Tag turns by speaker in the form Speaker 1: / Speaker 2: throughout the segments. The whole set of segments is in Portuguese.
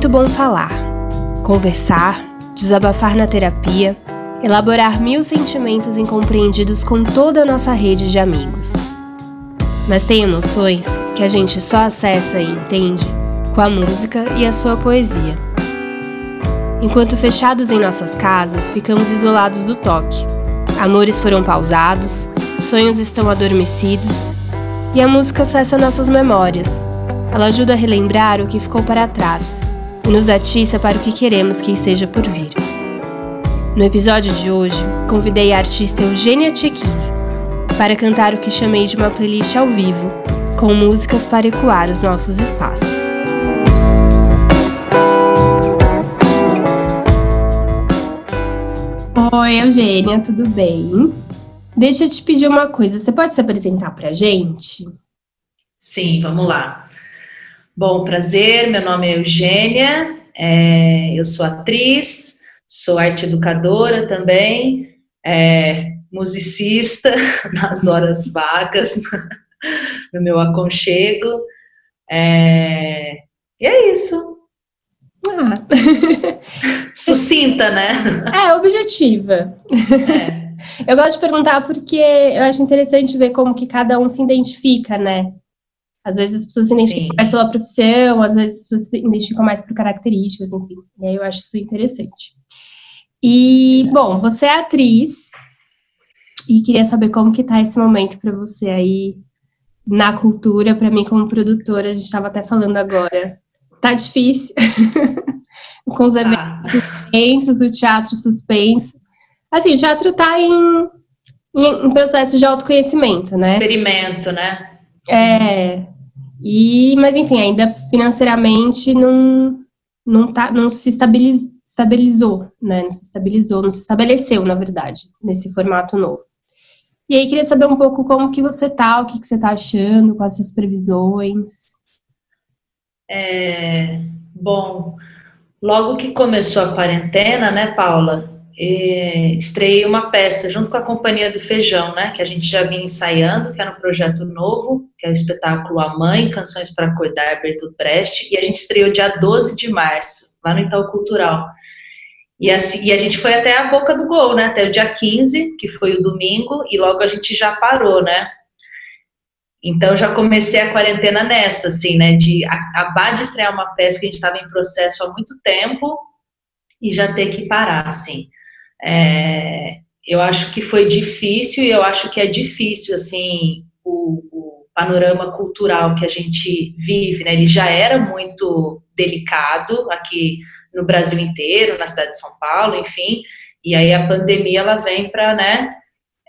Speaker 1: muito bom falar, conversar, desabafar na terapia, elaborar mil sentimentos incompreendidos com toda a nossa rede de amigos. Mas tem emoções que a gente só acessa e entende com a música e a sua poesia. Enquanto fechados em nossas casas, ficamos isolados do toque. Amores foram pausados, sonhos estão adormecidos e a música acessa nossas memórias. Ela ajuda a relembrar o que ficou para trás e nos atiça para o que queremos que esteja por vir. No episódio de hoje, convidei a artista Eugênia Cecchini para cantar o que chamei de uma playlist ao vivo, com músicas para ecoar os nossos espaços. Oi, Eugênia, tudo bem? Deixa eu te pedir uma coisa, você pode se apresentar para a gente?
Speaker 2: Sim, vamos lá. Bom, prazer, meu nome é Eugênia, é, eu sou atriz, sou arte educadora também, é, musicista nas horas vagas, no meu aconchego, é, e é isso. Ah. Sucinta, né?
Speaker 1: É, objetiva. É. Eu gosto de perguntar porque eu acho interessante ver como que cada um se identifica, né? Às vezes as pessoas se identificam Sim. mais pela profissão, às vezes as pessoas se identificam mais por características, enfim. E aí eu acho isso interessante. E, bom, você é atriz e queria saber como que tá esse momento para você aí na cultura, para mim como produtora, a gente estava até falando agora. Tá difícil. Com os eventos ah. suspensos, o teatro suspenso. Assim, o teatro está em, em, em, processo de autoconhecimento, né?
Speaker 2: Experimento, né?
Speaker 1: É. E, mas enfim, ainda financeiramente não, não, tá, não se estabiliz, estabilizou, né? Não se estabilizou, não se estabeleceu, na verdade, nesse formato novo. E aí queria saber um pouco como que você tá, o que, que você tá achando, quais as suas previsões.
Speaker 2: É, bom, logo que começou a quarentena, né, Paula? Estreiei uma peça junto com a Companhia do Feijão, né, que a gente já vinha ensaiando, que era um projeto novo, que é o espetáculo A Mãe, Canções para Acordar, Bertolt Brecht, e a gente estreou dia 12 de março, lá no Itaú Cultural. E, assim, e a gente foi até a boca do gol, né, até o dia 15, que foi o domingo, e logo a gente já parou, né, então já comecei a quarentena nessa, assim, né, de acabar de estrear uma peça que a gente estava em processo há muito tempo e já ter que parar, assim. É, eu acho que foi difícil e eu acho que é difícil, assim, o, o, panorama cultural que a gente vive, né? Ele já era muito delicado aqui no Brasil inteiro, na cidade de São Paulo, enfim, e aí a pandemia ela vem para, né,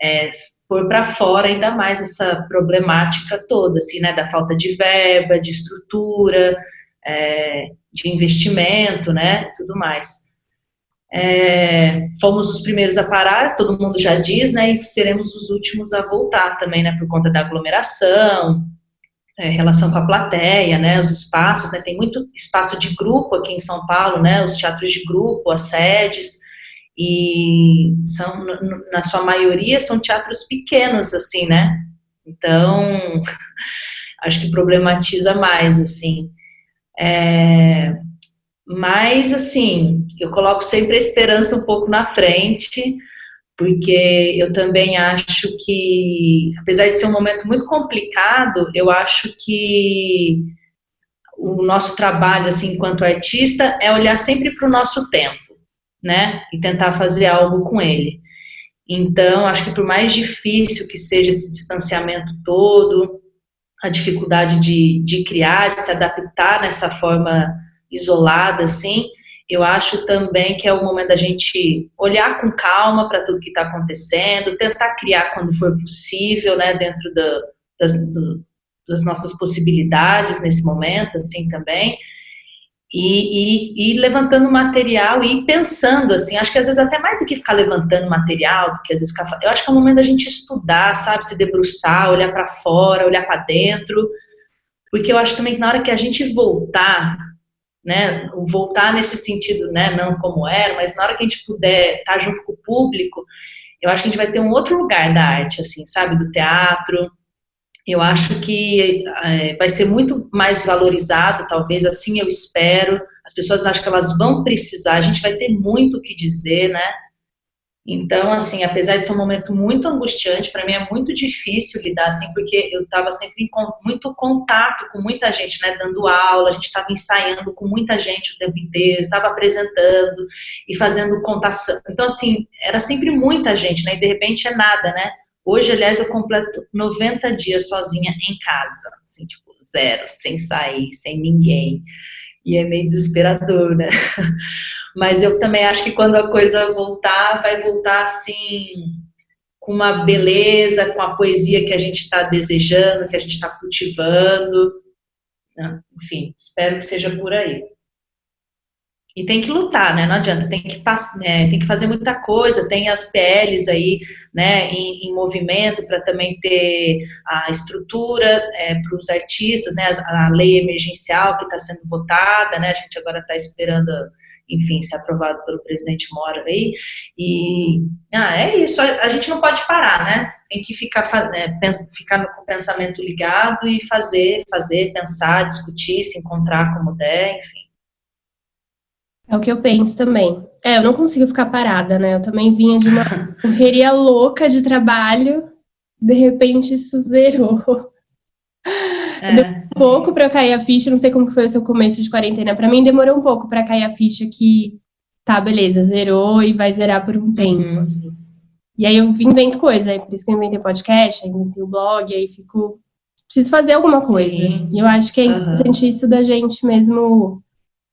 Speaker 2: é, pôr para fora ainda mais essa problemática toda, assim, né, da falta de verba, de estrutura, é, de investimento, né, tudo mais. É, fomos os primeiros a parar, todo mundo já diz, né, e seremos os últimos a voltar também, né, por conta da aglomeração, é, relação com a plateia, né, os espaços, né, tem muito espaço de grupo aqui em São Paulo, né, os teatros de grupo, as sedes, e são, na sua maioria, são teatros pequenos, assim, né, então, acho que problematiza mais, assim, é, mas, assim, eu coloco sempre a esperança um pouco na frente, porque eu também acho que, apesar de ser um momento muito complicado, eu acho que o nosso trabalho, assim, enquanto artista, é olhar sempre para o nosso tempo, né? E tentar fazer algo com ele. Então, acho que por mais difícil que seja esse distanciamento todo, a dificuldade de, de criar, de se adaptar nessa forma isolada, assim, eu acho também que é o momento da gente olhar com calma para tudo que está acontecendo, tentar criar quando for possível, né, dentro da, das, do, das, nossas possibilidades nesse momento, assim, também, e, e, e, levantando material e pensando, assim, acho que às vezes até mais do que ficar levantando material, do que às vezes ficar, eu acho que é o momento da gente estudar, sabe, se debruçar, olhar para fora, olhar para dentro, porque eu acho também que na hora que a gente voltar né, voltar nesse sentido, né, não como era, mas na hora que a gente puder estar junto com o público, eu acho que a gente vai ter um outro lugar da arte, assim, sabe, do teatro. Eu acho que é, vai ser muito mais valorizado, talvez, assim eu espero, as pessoas acham que elas vão precisar, a gente vai ter muito o que dizer, né? Então, assim, apesar de ser um momento muito angustiante, para mim é muito difícil lidar assim, porque eu estava sempre em muito contato com muita gente, né, dando aula, a gente estava ensaiando com muita gente o tempo inteiro, estava apresentando e fazendo contação. Então, assim, era sempre muita gente, né, e de repente é nada, né? Hoje, aliás, eu completo 90 dias sozinha em casa, assim, tipo, zero, sem sair, sem ninguém. E é meio desesperador, né? Mas eu também acho que quando a coisa voltar, vai voltar assim, com uma beleza, com a poesia que a gente está desejando, que a gente está cultivando. Né? Enfim, espero que seja por aí. E tem que lutar, né? Não adianta, tem que, é, tem que fazer muita coisa, tem as PLs aí, né, em, em movimento para também ter a estrutura é, para os artistas, né, a, a lei emergencial que está sendo votada, né, a gente agora está esperando enfim, ser aprovado pelo presidente Mora aí. E ah, é isso, a, a gente não pode parar, né? Tem que ficar, é, ficar com o pensamento ligado e fazer, fazer, pensar, discutir, se encontrar como der, enfim.
Speaker 1: É o que eu penso também. É, eu não consigo ficar parada, né? Eu também vinha de uma correria louca de trabalho, de repente isso zerou. É. Demorou um pouco para cair a ficha, não sei como que foi o seu começo de quarentena. Para mim demorou um pouco para cair a ficha que tá, beleza, zerou e vai zerar por um tempo, uhum. assim. E aí eu invento coisa, é por isso que eu inventei podcast, inventei o blog, aí fico preciso fazer alguma coisa. Sim. E eu acho que é interessante uhum. isso da gente mesmo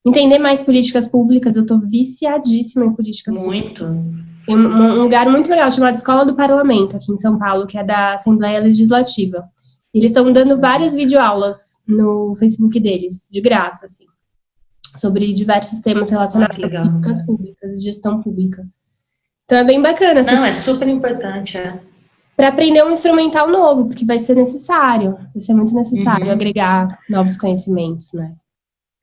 Speaker 1: entender mais políticas públicas. Eu tô viciadíssima em políticas
Speaker 2: muito.
Speaker 1: públicas. Tem um, um lugar muito legal chamado Escola do Parlamento, aqui em São Paulo, que é da Assembleia Legislativa. Eles estão dando várias videoaulas no Facebook deles, de graça, assim, sobre diversos temas relacionados ah, a políticas públicas e gestão pública. Então é bem bacana.
Speaker 2: Assim, Não, é super importante, é.
Speaker 1: Para aprender um instrumental novo, porque vai ser necessário, vai ser muito necessário uhum. agregar novos conhecimentos, né?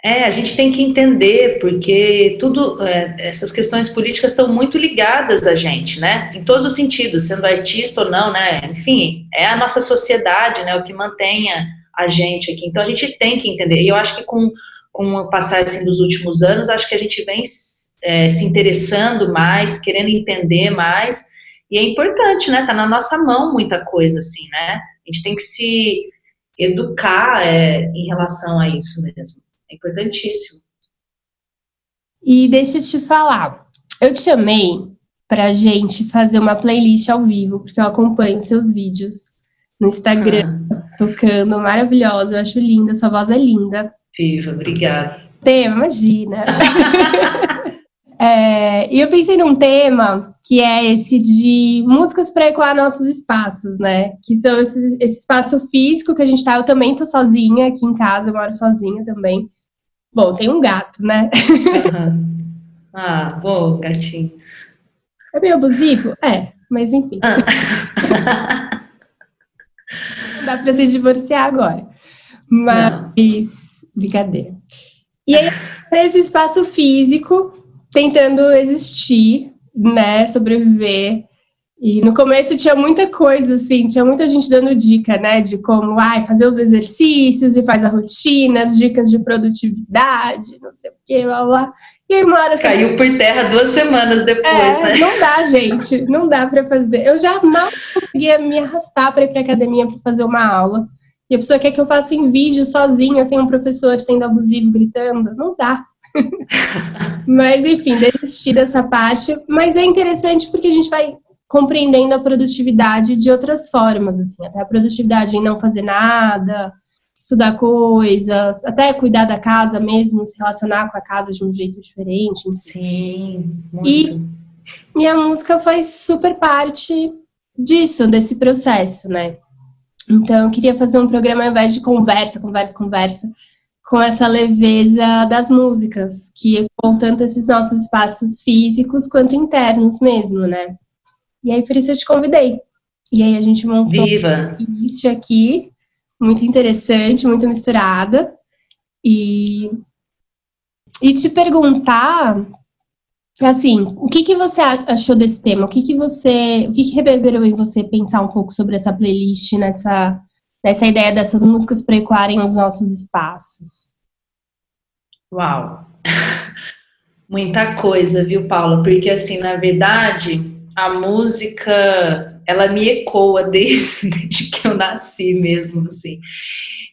Speaker 2: É, a gente tem que entender, porque tudo, é, essas questões políticas estão muito ligadas a gente, né? Em todos os sentidos, sendo artista ou não, né? Enfim, é a nossa sociedade, né? O que mantenha a gente aqui. Então a gente tem que entender. E eu acho que com, com o passar assim, dos últimos anos, acho que a gente vem é, se interessando mais, querendo entender mais. E é importante, né? Tá na nossa mão muita coisa, assim, né? A gente tem que se educar é, em relação a isso mesmo. É importantíssimo.
Speaker 1: E deixa eu te falar, eu te chamei para gente fazer uma playlist ao vivo, porque eu acompanho seus vídeos no Instagram, ah. tocando, maravilhosa, eu acho linda, sua voz é linda.
Speaker 2: Viva, obrigada.
Speaker 1: Tema, imagina. é, e eu pensei num tema que é esse de músicas para ecoar nossos espaços, né? Que são esse, esse espaço físico que a gente tá. Eu também tô sozinha aqui em casa, eu moro sozinha também. Bom, tem um gato, né?
Speaker 2: Uhum. Ah, bom, gatinho.
Speaker 1: É meio abusivo? É, mas enfim. Ah. Não dá pra se divorciar agora. Mas, Não. brincadeira. E aí, nesse espaço físico, tentando existir, né, sobreviver, e no começo tinha muita coisa, assim, tinha muita gente dando dica, né, de como ai, fazer os exercícios e faz a rotina, as dicas de produtividade, não sei o que, blá blá. E aí uma hora
Speaker 2: Caiu por terra duas semanas depois, é, né?
Speaker 1: Não dá, gente, não dá para fazer. Eu já mal conseguia me arrastar para ir para academia para fazer uma aula. E a pessoa quer que eu faça em vídeo sozinha, sem um professor sendo abusivo, gritando. Não dá. mas, enfim, desisti dessa parte. Mas é interessante porque a gente vai compreendendo a produtividade de outras formas, assim, até a produtividade em não fazer nada, estudar coisas, até cuidar da casa mesmo, se relacionar com a casa de um jeito diferente.
Speaker 2: Sim,
Speaker 1: muito. E, e a música faz super parte disso, desse processo, né? Então, eu queria fazer um programa ao invés de conversa, conversa, conversa, com essa leveza das músicas, que com tanto esses nossos espaços físicos quanto internos mesmo, né? E aí, por isso eu te convidei. E aí, a gente montou
Speaker 2: Viva.
Speaker 1: isso aqui, muito interessante, muito misturada. E, e te perguntar, assim, o que, que você achou desse tema? O que, que você, o que, que reverberou em você pensar um pouco sobre essa playlist, nessa, nessa ideia dessas músicas para ecoarem os nossos espaços?
Speaker 2: Uau! Muita coisa, viu, Paula? Porque, assim, na verdade, a música, ela me ecoa desde, desde que eu nasci mesmo, assim.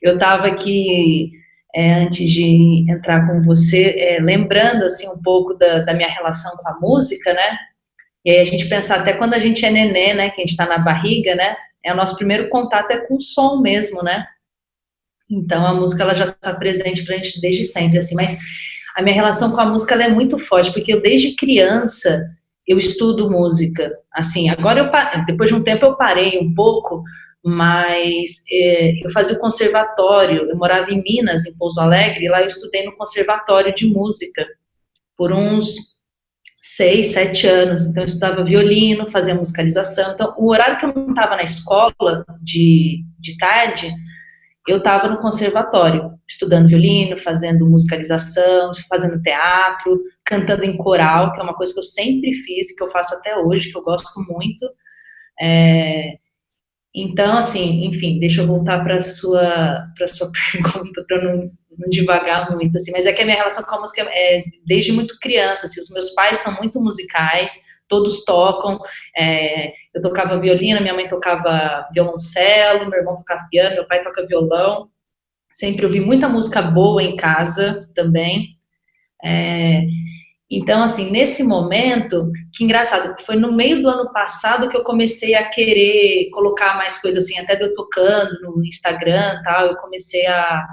Speaker 2: Eu estava aqui, é, antes de entrar com você, é, lembrando, assim, um pouco da, da minha relação com a música, né? E aí a gente pensa até quando a gente é nenê, né, que a gente está na barriga, né? É o nosso primeiro contato é com o som mesmo, né? Então a música ela já está presente para a gente desde sempre, assim. Mas a minha relação com a música é muito forte porque eu desde criança eu estudo música. Assim, agora eu depois de um tempo eu parei um pouco, mas é, eu fazia o conservatório. Eu morava em Minas, em Pouso Alegre, e lá eu estudei no conservatório de música por uns seis, sete anos. Então, eu estudava violino, fazia musicalização. Então, o horário que eu não estava na escola de, de tarde, eu estava no conservatório, estudando violino, fazendo musicalização, fazendo teatro, cantando em coral, que é uma coisa que eu sempre fiz, que eu faço até hoje, que eu gosto muito. É, então, assim, enfim, deixa eu voltar para sua, sua pergunta, para não não devagar muito, assim, mas é que a minha relação com a música é desde muito criança, assim, os meus pais são muito musicais, todos tocam, é, eu tocava violino, minha mãe tocava violoncelo, meu irmão tocava piano, meu pai toca violão, sempre ouvi muita música boa em casa também, é, então, assim, nesse momento, que engraçado, foi no meio do ano passado que eu comecei a querer colocar mais coisas assim, até de eu tocando no Instagram tal, eu comecei a,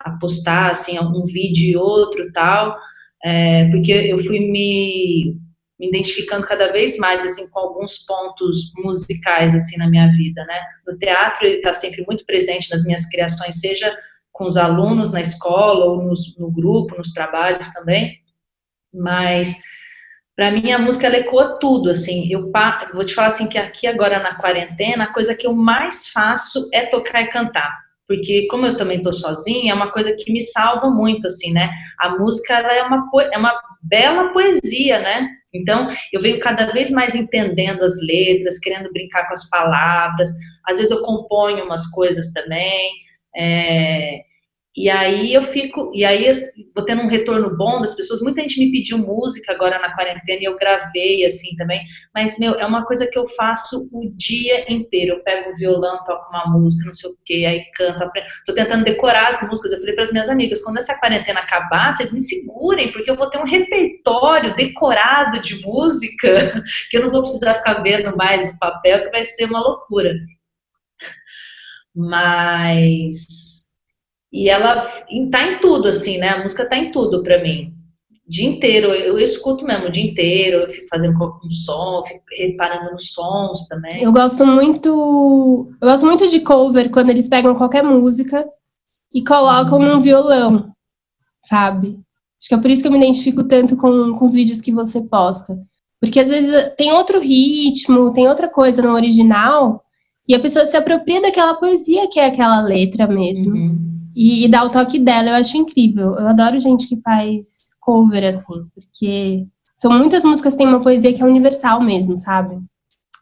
Speaker 2: a postar assim algum vídeo e outro tal, é, porque eu fui me, me, identificando cada vez mais assim com alguns pontos musicais assim na minha vida, né? No teatro ele está sempre muito presente nas minhas criações, seja com os alunos na escola ou nos, no grupo, nos trabalhos também, mas para mim a música ela ecoa tudo, assim, eu vou te falar assim que aqui agora na quarentena, a coisa que eu mais faço é tocar e cantar porque como eu também estou sozinha, é uma coisa que me salva muito, assim, né? A música ela é uma é uma bela poesia, né? Então eu venho cada vez mais entendendo as letras, querendo brincar com as palavras. Às vezes eu componho umas coisas também. É, e aí eu fico, e aí vou tendo um retorno bom das pessoas. Muita gente me pediu música agora na quarentena e eu gravei assim também. Mas, meu, é uma coisa que eu faço o dia inteiro. Eu pego o violão, toco uma música, não sei o quê, aí canto, aprendo. Tô tentando decorar as músicas. Eu falei para as minhas amigas, quando essa quarentena acabar, vocês me segurem, porque eu vou ter um repertório decorado de música, que eu não vou precisar ficar vendo mais o papel, que vai ser uma loucura. Mas e ela tá em tudo, assim, né? A música tá em tudo para mim. O dia inteiro, eu, eu, escuto mesmo o dia inteiro, eu fico fazendo um som, fico reparando nos sons também.
Speaker 1: Eu gosto muito. Eu gosto muito de cover quando eles pegam qualquer música e colocam num violão, sabe? Acho que é por isso que eu me identifico tanto com, com os vídeos que você posta. Porque às vezes tem outro ritmo, tem outra coisa no original, e a pessoa se apropria daquela poesia que é aquela letra mesmo. Uhum e, e dar o toque dela. Eu acho incrível. Eu adoro gente que faz cover, assim, porque são muitas músicas que têm uma poesia que é universal mesmo, sabe?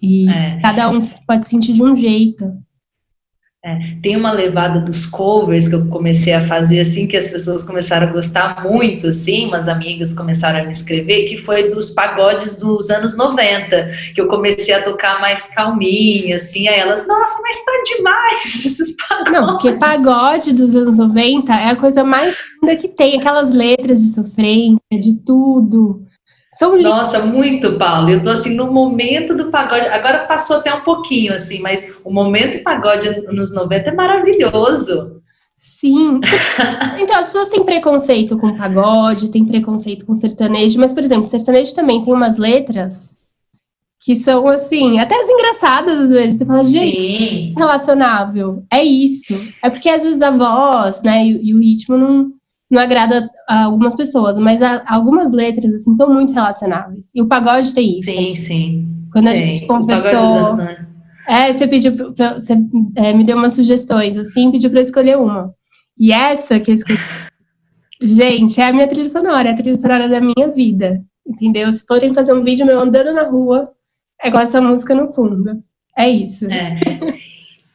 Speaker 1: E é. cada um pode sentir de um jeito.
Speaker 2: É, tem uma levada dos covers que eu comecei a fazer assim, que as pessoas começaram a gostar muito, assim, umas amigas começaram a me escrever, que foi dos pagodes dos anos 90, que eu comecei a tocar mais calminha, assim, aí elas, nossa, mas tá demais esses pagodes.
Speaker 1: Não, porque pagode dos anos 90 é a coisa mais linda que tem, aquelas letras de sofrência, de tudo.
Speaker 2: São Nossa, muito, Paulo. Eu tô assim no momento do pagode. Agora passou até um pouquinho, assim, mas o momento do pagode nos 90 é maravilhoso.
Speaker 1: Sim. então, as pessoas têm preconceito com pagode, têm preconceito com sertanejo, mas, por exemplo, sertanejo também tem umas letras que são, assim, até as engraçadas às vezes. Você fala, gente, Sim. relacionável. É isso. É porque às vezes a voz, né, e, e o ritmo não não agrada a algumas pessoas, mas a, algumas letras assim são muito relacionáveis. E o pagode tem isso.
Speaker 2: Sim, sim.
Speaker 1: Quando a gente conversou, anos, né? é, você pediu, pra, você é, me deu umas sugestões assim, pediu para eu escolher uma. E essa que eu escolhi, gente, é a minha trilha sonora, é a trilha sonora da minha vida, entendeu? Se forem fazer um vídeo meu andando na rua, é com essa música no fundo. É isso.
Speaker 2: É.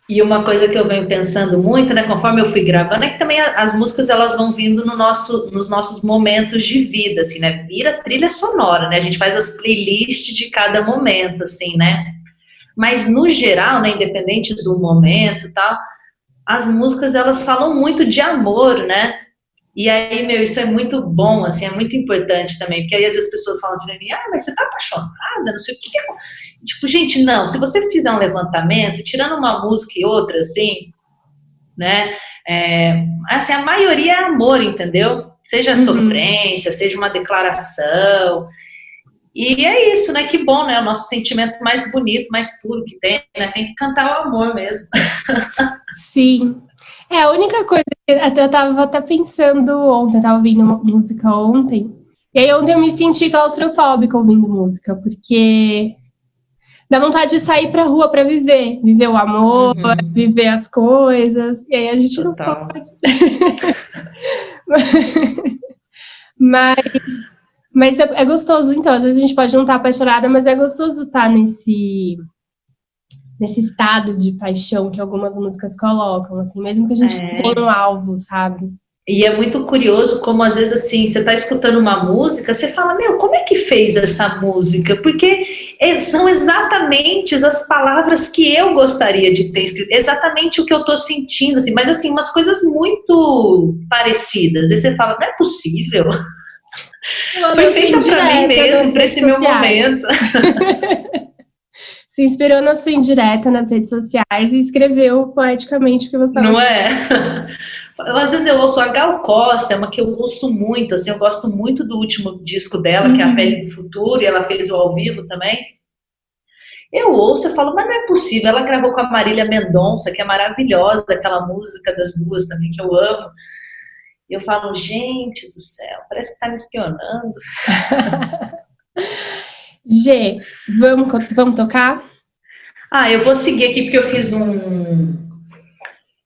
Speaker 2: E uma coisa que eu venho pensando muito, né, conforme eu fui gravando, é que também as músicas elas vão vindo no nosso, nos nossos momentos de vida, assim, né? Vira trilha sonora, né? A gente faz as playlists de cada momento, assim, né? Mas no geral, né, independente do momento, tal, as músicas elas falam muito de amor, né? E aí, meu, isso é muito bom, assim, é muito importante também, porque aí às vezes as pessoas falam assim pra mim, ah, mas você tá apaixonada, não sei o que, é. Tipo, gente, não, se você fizer um levantamento, tirando uma música e outra, assim, né, é, assim, a maioria é amor, entendeu? Seja uhum. sofrência, seja uma declaração, e é isso, né, que bom, né, o nosso sentimento mais bonito, mais puro que tem, né, tem que cantar o amor mesmo.
Speaker 1: Sim, é, a única coisa que eu estava até pensando ontem, eu tava ouvindo música ontem, e aí ontem eu me senti claustrofóbica ouvindo música, porque dá vontade de sair pra rua para viver, viver o amor, uhum. viver as coisas, e aí a gente Total. não pode. mas mas é, é, gostoso, então, às vezes a gente pode não estar apaixonada, mas é gostoso estar nesse nesse estado de paixão que algumas músicas colocam, assim, mesmo que a gente é. tenha um alvo, sabe?
Speaker 2: E é muito curioso como às vezes assim, você está escutando uma música, você fala, meu, como é que fez essa música? Porque são exatamente as palavras que eu gostaria de ter escrito, exatamente o que eu estou sentindo, assim, mas assim, umas coisas muito parecidas. E você fala, não é possível. Foi feita para mim mesmo, para esse sociais. meu momento.
Speaker 1: se inspirou na sua indireta nas redes sociais e escreveu poeticamente o que você
Speaker 2: Não é? Às vezes eu ouço a Gal Costa, é uma que eu ouço muito, assim, eu gosto muito do último disco dela, uhum. que é A uhum. Pele do Futuro, e ela fez o ao vivo também. Eu ouço e falo, mas não é possível. Ela gravou com a Marília Mendonça, que é maravilhosa, aquela música das duas também, que eu amo. E eu falo, gente do céu, parece que tá me espionando.
Speaker 1: G, vamos, vamos tocar?
Speaker 2: Ah, eu vou seguir aqui porque eu fiz um.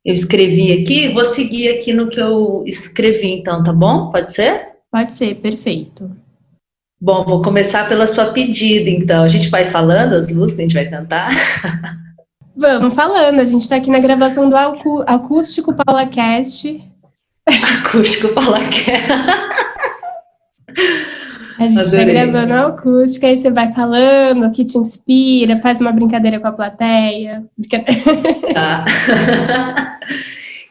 Speaker 2: Eu escrevi aqui, vou seguir aqui no que eu escrevi, então, tá bom? Pode ser?
Speaker 1: Pode ser, perfeito.
Speaker 2: Bom, vou começar pela sua pedida, então. A gente vai falando as músicas que a gente vai cantar?
Speaker 1: Vamos falando, a gente está aqui na gravação do Acústico Paula Cast.
Speaker 2: Acústico Paula Cast.
Speaker 1: A gente está gravando a acústica, aí você vai falando o que te inspira, faz uma brincadeira com a plateia.
Speaker 2: Tá.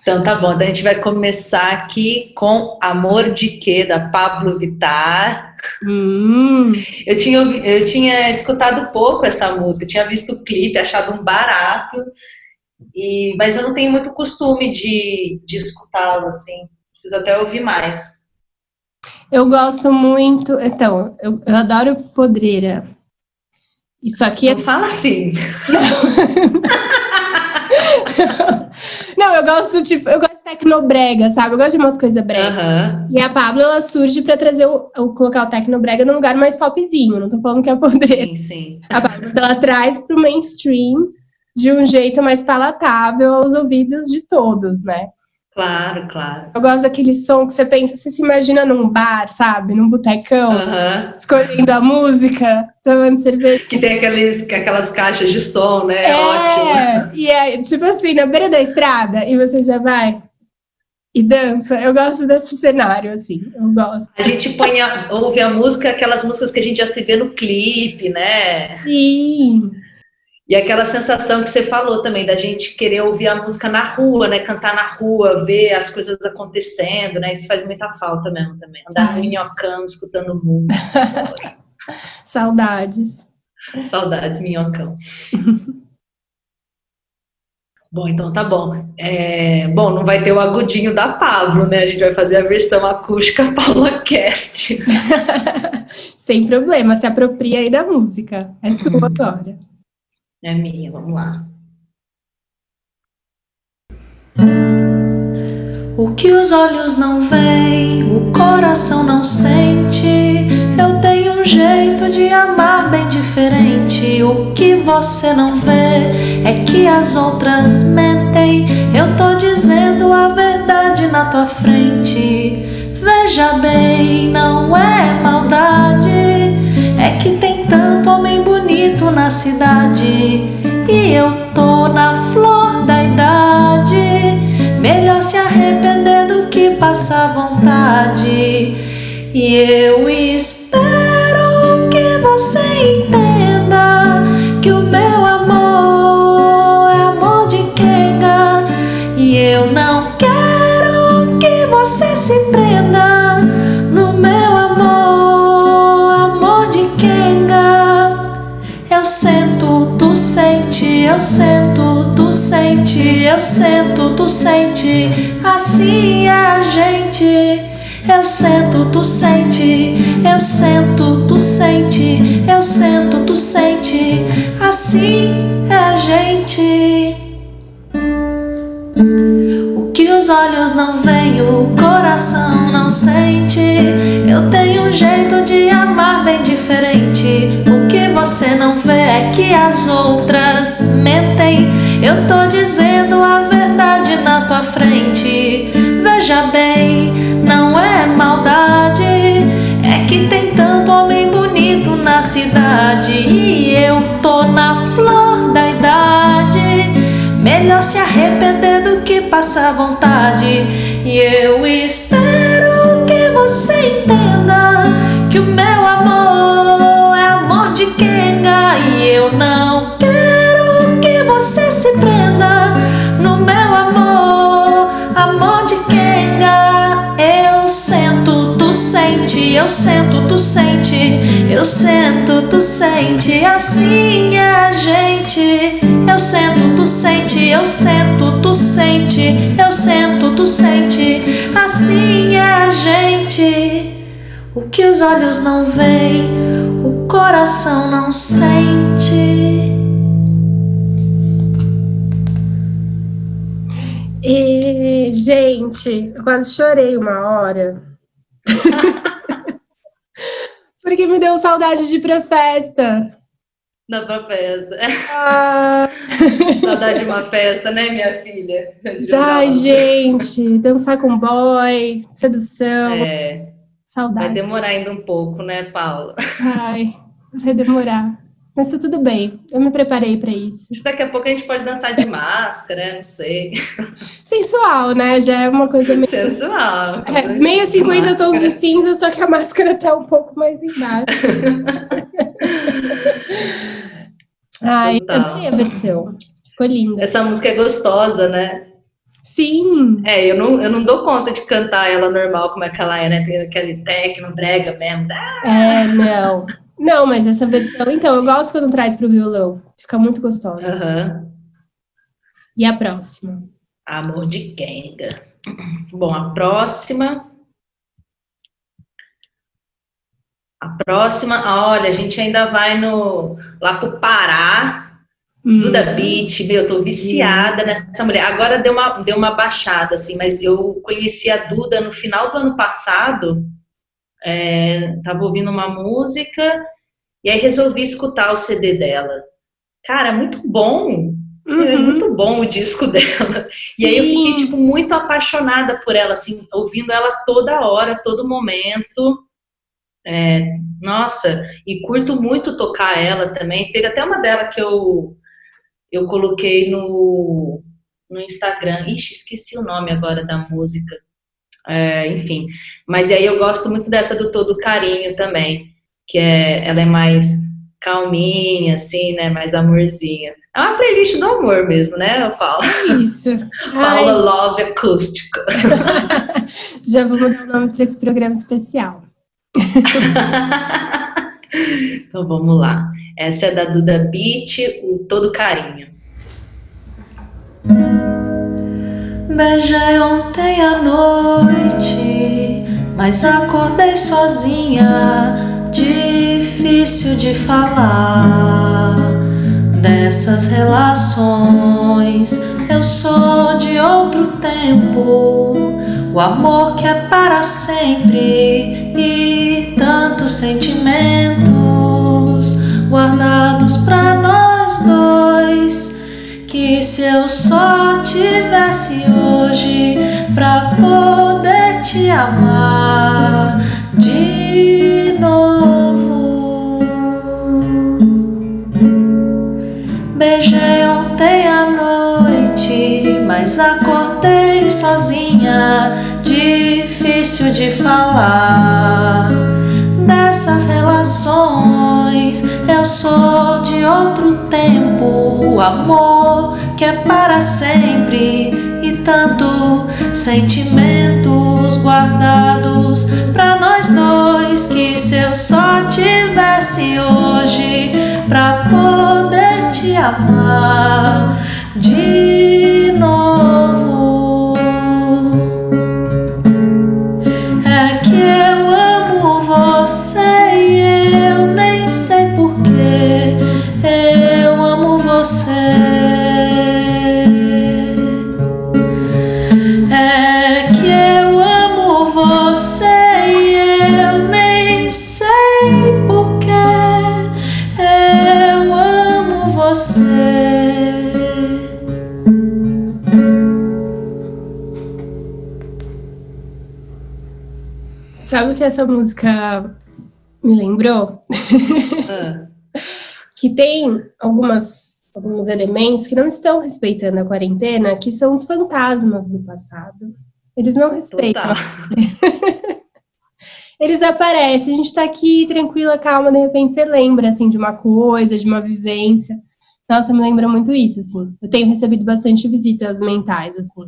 Speaker 2: então tá bom, então a gente vai começar aqui com Amor de Quê, da Pablo Vittar. Hum. Eu, tinha, eu tinha escutado pouco essa música, tinha visto o clipe, achado um barato, e, mas eu não tenho muito costume de, de escutá-lo assim. Preciso até ouvir mais.
Speaker 1: Eu gosto muito. Então, eu, eu adoro podreira.
Speaker 2: Isso aqui é. Não fala assim.
Speaker 1: Não. Não, eu gosto, tipo, eu gosto de tecnobrega, sabe? Eu gosto de umas coisas brega. E a Pablo, ela surge para trazer o, o, colocar o tecnobrega num lugar mais popzinho. Não tô falando que é podreira.
Speaker 2: Sim, sim.
Speaker 1: A Pablo, ela traz pro mainstream de um jeito mais palatável aos ouvidos de todos, né?
Speaker 2: Claro, claro.
Speaker 1: Eu gosto daquele som que você pensa, você se imagina num bar, sabe? Num botecão, uhum. escolhendo a música, tomando cerveja.
Speaker 2: Que tem aqueles, aquelas caixas de som, né?
Speaker 1: É, Ótimo. E é tipo assim, na beira da estrada, e você já vai e dança. Eu gosto desse cenário, assim. Eu gosto.
Speaker 2: A gente põe a, ouve a música, aquelas músicas que a gente já se vê no clipe, né?
Speaker 1: Sim.
Speaker 2: E aquela sensação que você falou também, da gente querer ouvir a música na rua, né? Cantar na rua, ver as coisas acontecendo, né? Isso faz muita falta mesmo também. Andar no minhocão, escutando música.
Speaker 1: Saudades.
Speaker 2: Saudades, minhocão. bom, então tá bom. É, bom, não vai ter o agudinho da Pablo, né? A gente vai fazer a versão acústica Paula Cast.
Speaker 1: Sem problema, se apropria aí da música. É sua agora.
Speaker 2: É minha, vamos lá.
Speaker 3: O que os olhos não veem, o coração não sente. Eu tenho um jeito de amar bem diferente. O que você não vê é que as outras mentem. Eu tô dizendo a verdade na tua frente. Veja bem, não é maldade, é que tem tanto homem bonito na cidade e eu tô na flor da idade. Melhor se arrepender do que passar vontade. E eu espero que você entenda. Sento, tu sente, eu sento, tu sente. Assim é a gente. Eu sento, tu sente, eu sento, tu sente, eu sento, tu sente. Assim é a gente. O que os olhos não veem, o coração não sente. Eu tenho um jeito de amar bem diferente. O que você não vê é que as outras mentem. Eu tô dizendo a verdade na tua frente. Veja bem, não é maldade. É que tem tanto homem bonito na cidade. E eu tô na flor da idade. Melhor se arrepender do que passar vontade. E eu espero você entenda que o meu amor é amor de Kenga. E eu não quero que você se prenda no meu amor, amor de Kenga. Eu sento, tu sente, eu sento, tu sente, eu sento, tu sente. Assim é a gente. Eu sento, tu sente, eu sento, tu sente, eu sento, tu sente. Assim é a gente. O que os olhos não veem, o coração não sente.
Speaker 1: E, gente, eu quase chorei uma hora. Porque me deu saudade de ir pra festa.
Speaker 2: Na tua festa.
Speaker 1: Ah,
Speaker 2: Saudade de uma festa, né, minha filha?
Speaker 1: ai, gente, dançar com boy, sedução,
Speaker 2: É, vai
Speaker 1: saudade.
Speaker 2: demorar ainda um pouco, né, Paula?
Speaker 1: Ai, vai demorar. Mas tá tudo bem, eu me preparei pra isso.
Speaker 2: Daqui a pouco a gente pode dançar de máscara, não sei.
Speaker 1: Sensual, né? Já é uma coisa meio.
Speaker 2: Sensual.
Speaker 1: É, meio 50 tons de cinza, só que a máscara tá um pouco mais embaixo. Ai,
Speaker 2: Total.
Speaker 1: adorei a versão. Ficou linda.
Speaker 2: Essa música é gostosa, né?
Speaker 1: Sim,
Speaker 2: É, eu não, eu não dou conta de cantar ela normal como é que ela é, né? Tem aquele techno, brega mesmo.
Speaker 1: é, não. Não, mas essa versão. Então, eu gosto quando traz pro violão. Fica muito gostosa.
Speaker 2: Aham.
Speaker 1: E a próxima?
Speaker 2: Amor de Kenga. Bom, a próxima. A próxima, olha, a gente ainda vai no lá pro Pará,
Speaker 1: Hum,
Speaker 2: Duda Beat, meu, eu tô viciada nessa mulher. Agora deu uma, deu uma baixada, assim, mas eu conheci a Duda no final do ano passado. É, tava ouvindo uma música e aí resolvi escutar o CD dela. Cara, muito bom. É
Speaker 1: uhum.
Speaker 2: muito bom o disco dela. E aí eu fiquei, tipo, muito apaixonada por ela, assim, ouvindo ela toda hora, todo momento. É, nossa, e curto muito tocar ela também. Teve até uma dela que eu, eu coloquei no, no Instagram. Ixi, esqueci o nome agora da música. É, enfim, mas aí eu gosto muito dessa do Todo Carinho também, que é, ela é mais calminha, assim, né, mais amorzinha. É uma playlist do amor mesmo, né, Paula?
Speaker 1: Isso.
Speaker 2: Paula
Speaker 1: Ai,
Speaker 2: Love Acústico.
Speaker 1: já vou mudar o nome para esse programa especial.
Speaker 2: então vamos lá. Essa é da Duda Beat, o Todo Carinho.
Speaker 3: Beijei ontem à noite, mas acordei sozinha. Difícil de falar dessas relações. Eu sou de outro tempo, o amor que é para sempre e tantos sentimentos guardados para nós dois. Que se eu só tivesse hoje pra poder te amar de novo. Beijei ontem à noite, mas acordei sozinha, difícil de falar. Dessas relações, eu sou de outro tempo, o amor que é para sempre e tanto sentimentos guardados para nós dois que se eu só tivesse hoje para poder te amar de que
Speaker 1: essa música me lembrou?
Speaker 2: Ah,
Speaker 1: que tem algumas, alguns elementos que não estão respeitando a quarentena, que são os fantasmas do passado. Eles não respeitam. Eles aparecem, a gente tá aqui tranquila, calma, de repente você lembra, assim, de uma coisa, de uma vivência. Nossa, me lembra muito isso, assim. Eu tenho recebido bastante visitas mentais, assim.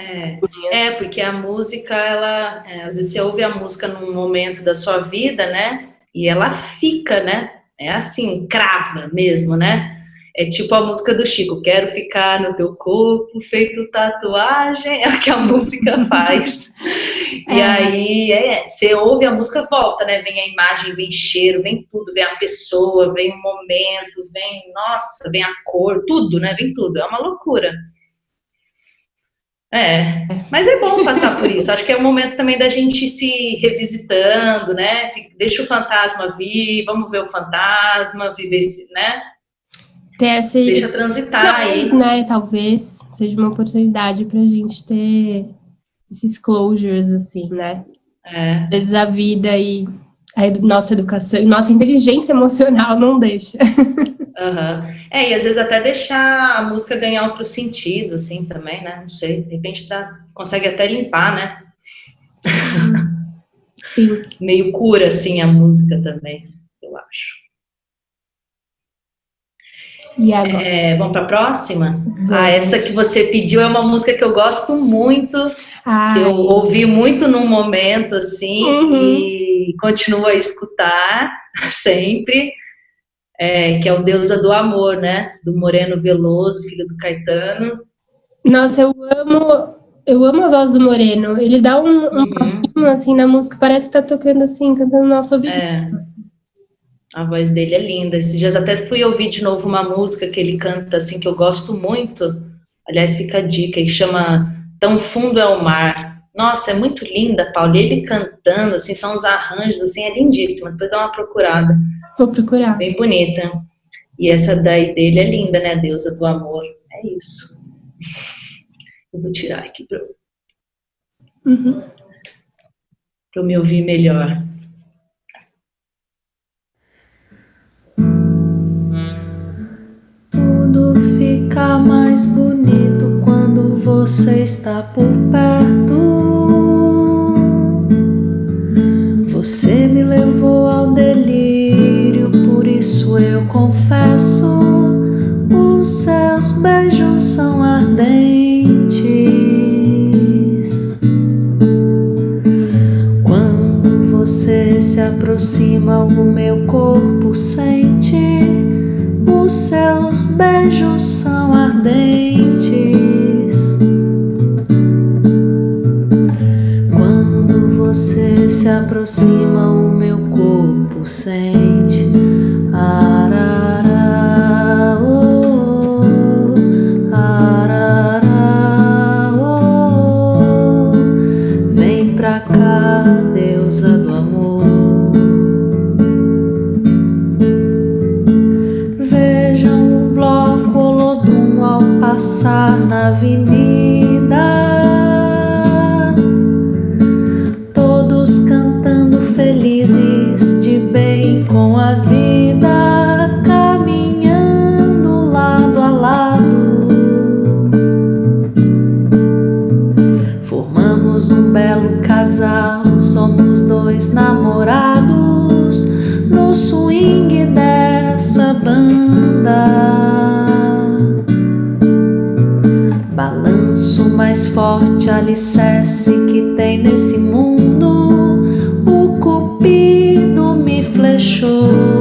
Speaker 2: É. É, porque a música, ela, é, às vezes você ouve a música num momento da sua vida, né? E ela fica, né? É assim, crava mesmo, né? É tipo a música do Chico, quero ficar no teu corpo, feito tatuagem, é o que a música faz. E
Speaker 1: É.
Speaker 2: aí, é, você ouve a música, volta, né? Vem a imagem, vem cheiro, vem tudo, vem a pessoa, vem o momento, vem, nossa, vem a cor, tudo, né? Vem tudo, é uma loucura. É, mas é bom passar por isso. Acho que é o momento também da gente se revisitando, né? Deixa o fantasma vir, vamos ver o fantasma, viver esse, né?
Speaker 1: Ter esse,
Speaker 2: Deixa transitar aí.
Speaker 1: Mas, né, talvez seja uma oportunidade pra gente ter esses closures, assim, né?
Speaker 2: É,
Speaker 1: Às vezes a vida e a nossa educação, nossa inteligência emocional não deixa.
Speaker 2: aham. é, e às vezes até deixar a música ganhar outro sentido, assim, também, né? Não sei, de repente dá, consegue até limpar, né?
Speaker 1: Sim.
Speaker 2: Meio cura, assim, a música também, eu acho.
Speaker 1: E agora?
Speaker 2: É, vamos para a próxima?
Speaker 1: Vamos.
Speaker 2: Ah, essa que você pediu é uma música que eu gosto muito,
Speaker 1: Ai,
Speaker 2: Eu ouvi muito num momento assim
Speaker 1: Uhum.
Speaker 2: e continuo a escutar sempre, é, que é o Deusa do Amor, né? Do Moreno Veloso, filho do Caetano.
Speaker 1: Nossa, eu amo, eu amo a voz do Moreno. Ele dá um, um
Speaker 2: Uhum.
Speaker 1: assim na música, parece que tá tocando assim, cantando no nosso ouvido.
Speaker 2: É, a voz dele é linda. Esses dias até fui ouvir de novo uma música que ele canta assim que eu gosto muito. Aliás, fica a dica, que chama Tão Fundo é o Mar. Nossa, é muito linda, Paulo. E ele cantando, assim, são os arranjos, assim, é lindíssima. Depois dá uma procurada.
Speaker 1: Vou procurar.
Speaker 2: bem bonita. E essa daí dele é linda, né? Deusa do amor. É isso. Eu vou tirar aqui para
Speaker 1: Uhum.
Speaker 2: eu me ouvir melhor.
Speaker 3: Tudo fica mais bonito quando você está por perto. Você me levou ao delírio, por isso eu confesso: os seus beijos são ardentes. Quando você se aproxima, o meu corpo sente. Os seus beijos são ardentes. Quando você se aproxima, o meu corpo sente. Avenida. Todos cantando felizes de bem com a vida, caminhando lado a lado. casal, somos dois namorados no swing dessa banda. Balanço mais forte alicerce que tem nesse mundo. O cupido me flechou.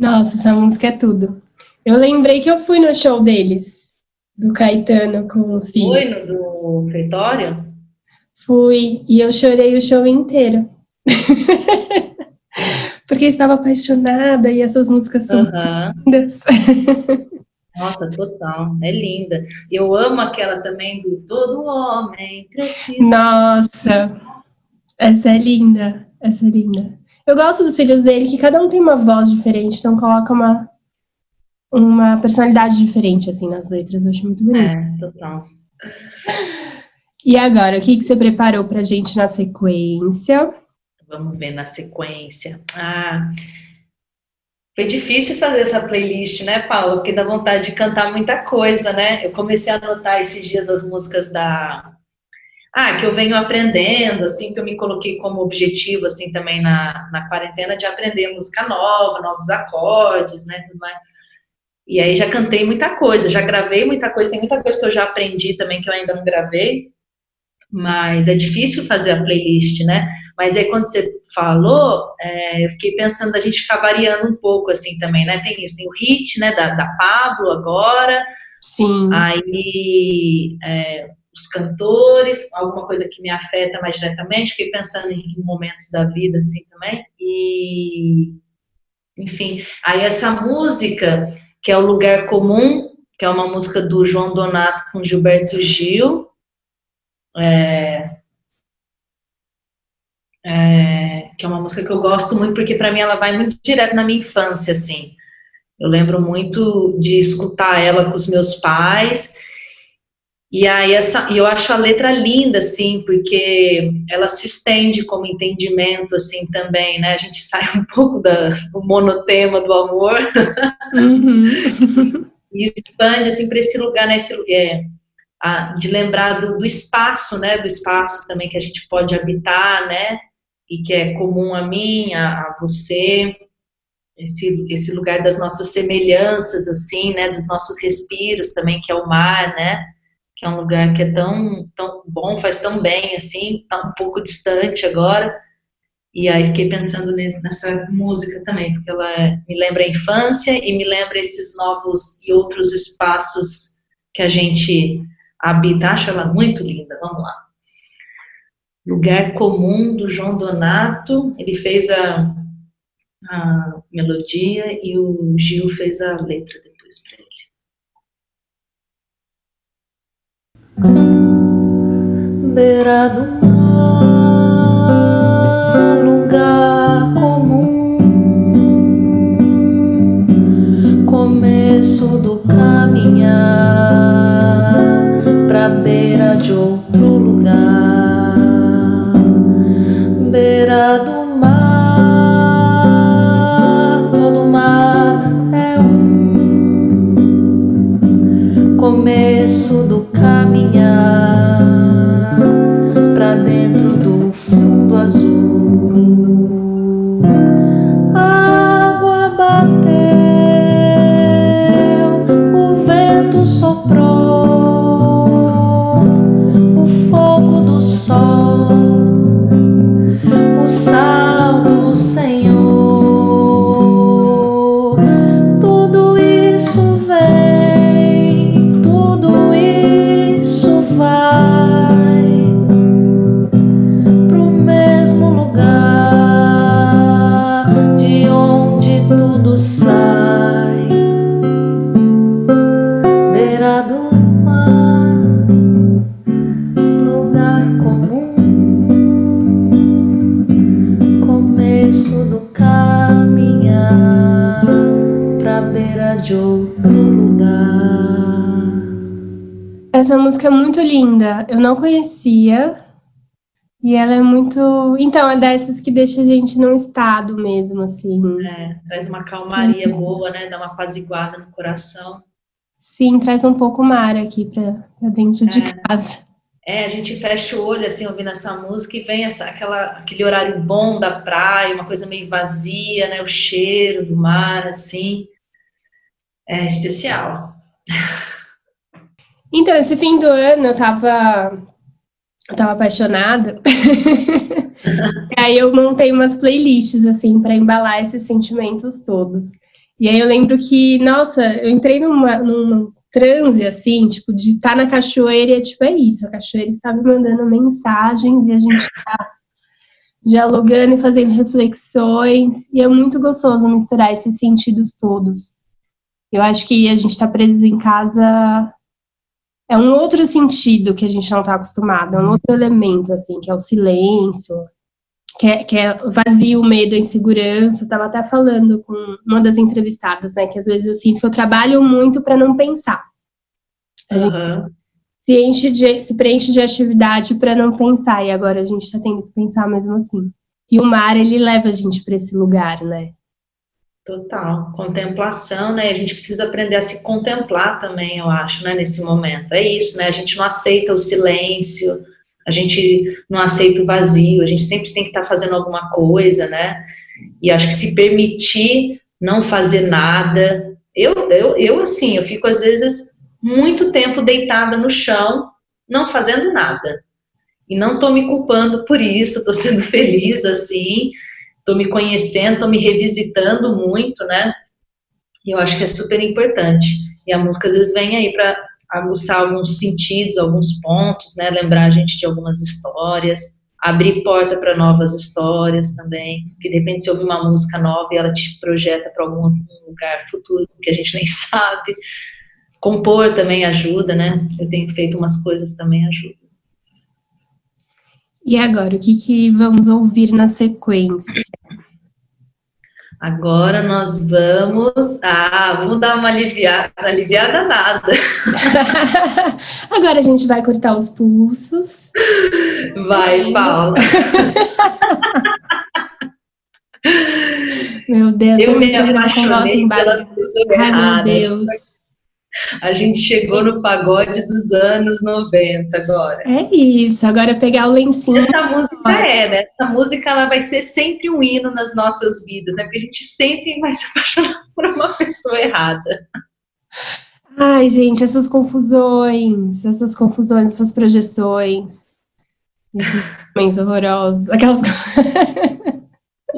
Speaker 1: Nossa, essa música é tudo. Eu lembrei que eu fui no show deles, do Caetano com os filhos.
Speaker 2: Foi no do Feitório?
Speaker 1: Fui e eu chorei o show inteiro. Porque estava apaixonada e essas músicas são
Speaker 2: Aham.
Speaker 1: lindas.
Speaker 2: Nossa, total. É linda. Eu amo aquela também do Todo Homem Precisa.
Speaker 1: Nossa, essa é linda, essa é linda. Eu gosto dos filhos dele, que cada um tem uma voz diferente, então coloca uma, uma personalidade diferente, assim, nas letras. Eu acho muito bonito.
Speaker 2: É, total.
Speaker 1: E agora, o que, que você preparou pra gente na sequência?
Speaker 2: Vamos ver na sequência. Ah, foi difícil fazer essa playlist, né, Paula? Porque dá vontade de cantar muita coisa, né? Eu comecei a anotar esses dias as músicas da. Ah, que eu venho aprendendo, assim, que eu me coloquei como objetivo, assim, também na, na quarentena, de aprender música nova, novos acordes, né, tudo mais. E aí já cantei muita coisa, já gravei muita coisa, tem muita coisa que eu já aprendi também que eu ainda não gravei, mas é difícil fazer a playlist, né? Mas aí quando você falou, é, eu fiquei pensando da gente ficar variando um pouco assim também, né? Tem isso, tem o hit, né, da, da Pablo agora,
Speaker 1: Sim.
Speaker 2: aí é, os cantores, alguma coisa que me afeta mais diretamente, fiquei pensando em, momentos da vida assim também, e enfim, aí essa música, que é o Lugar Comum, que é uma música do João Donato com Gilberto Gil, é, é, que é uma música que eu gosto muito, porque para mim ela vai muito direto na minha infância, assim. Eu lembro muito de escutar ela com os meus pais, e aí essa, eu acho a letra linda, assim, porque ela se estende como entendimento, assim, também, né? A gente sai um pouco da, do monotema do amor
Speaker 1: Uhum.
Speaker 2: e expande, assim, para esse lugar, né? Esse, é, a- de lembrar do, do espaço, né? Do espaço também que a gente pode habitar, né? E que é comum a mim, a, a você, esse, esse lugar das nossas semelhanças, assim, né? Dos nossos respiros também, que é o mar, né? Que é um lugar que é tão, tão bom, faz tão bem, assim, tá um pouco distante agora. E aí fiquei pensando ne- nessa música também, porque ela é- me lembra a infância e me lembra esses novos e outros espaços que a gente habita. Acho ela muito linda. Vamos lá. Lugar Comum do João Donato. Ele fez a, a melodia e o Gil fez a letra depois para
Speaker 3: ele. Beira do mar, lugar comum, começo do caminhar pra beira de outro lugar, beira do começo do caminhar
Speaker 1: linda, eu não conhecia. E ela é muito. Então, é dessas que deixa a gente num estado mesmo, assim.
Speaker 2: É, traz uma calmaria uhum. boa, né? Dá uma apaziguada no coração.
Speaker 1: Sim, traz um pouco mar aqui para dentro de é. casa.
Speaker 2: É, a gente fecha o olho, assim, ouvindo essa música e vem essa, aquela, aquele horário bom da praia, uma coisa meio vazia, né? O cheiro do mar, assim. É especial.
Speaker 1: Então, esse fim do ano eu tava eu tava apaixonada. e aí eu montei umas playlists, assim, para embalar esses sentimentos todos. E aí eu lembro que, nossa, eu entrei numa, num transe, assim, tipo, de estar tá na cachoeira e é tipo, é isso, a cachoeira está me mandando mensagens e a gente tá dialogando e fazendo reflexões, e é muito gostoso misturar esses sentidos todos. Eu acho que a gente está preso em casa é um outro sentido que a gente não está acostumado, é um outro elemento, assim, que é o silêncio, que é, que é vazio, medo, insegurança. Estava até falando com uma das entrevistadas, né, que às vezes eu sinto que eu trabalho muito para não pensar. A gente uhum. se, enche de, se preenche de atividade para não pensar, e agora a gente está tendo que pensar mesmo assim. E o mar, ele leva a gente para esse lugar, né?
Speaker 2: Total, contemplação, né? A gente precisa aprender a se contemplar também, eu acho, né? Nesse momento. É isso, né? A gente não aceita o silêncio, a gente não aceita o vazio, a gente sempre tem que estar tá fazendo alguma coisa, né? E acho que se permitir não fazer nada. Eu, eu, eu assim, eu fico às vezes muito tempo deitada no chão, não fazendo nada. E não estou me culpando por isso, estou sendo feliz assim estou me conhecendo, estou me revisitando muito, né? E eu acho que é super importante. E a música às vezes vem aí para aguçar alguns sentidos, alguns pontos, né? Lembrar a gente de algumas histórias, abrir porta para novas histórias também. Porque de repente você ouve uma música nova e ela te projeta para algum lugar futuro que a gente nem sabe. Compor também ajuda, né? Eu tenho feito umas coisas também ajuda.
Speaker 1: E agora, o que, que vamos ouvir na sequência?
Speaker 2: Agora nós vamos. Ah, vamos dar uma aliviada. Aliviada nada.
Speaker 1: Agora a gente vai cortar os pulsos.
Speaker 2: Vai, Paula.
Speaker 1: Meu Deus,
Speaker 2: eu me apaixonei pela pessoa
Speaker 1: Ai, errada. meu Deus.
Speaker 2: A gente chegou no pagode dos anos 90 agora.
Speaker 1: É isso, agora é pegar o lencinho.
Speaker 2: Essa música é, né? Essa música ela vai ser sempre um hino nas nossas vidas, né? Porque a gente sempre vai se apaixonar por uma pessoa errada.
Speaker 1: Ai, gente, essas confusões, essas confusões, essas projeções, esses homens horrorosos, aquelas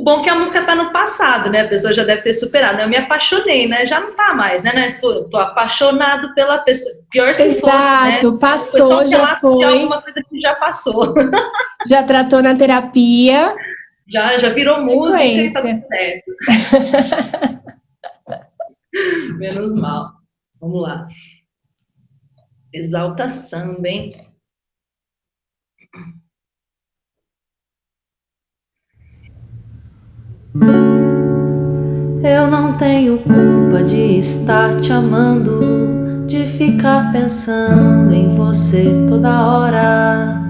Speaker 2: O bom é que a música tá no passado, né? A pessoa já deve ter superado. Eu me apaixonei, né? Já não tá mais, né? né? Tô, tô apaixonado pela pessoa. Pior se
Speaker 1: Exato,
Speaker 2: fosse, né?
Speaker 1: Exato, passou, já foi.
Speaker 2: alguma coisa que já passou.
Speaker 1: Já tratou na terapia.
Speaker 2: Já, já virou música e tá tudo certo. Menos mal. Vamos lá. Exalta samba, hein?
Speaker 3: Eu não tenho culpa de estar te amando, de ficar pensando em você toda hora.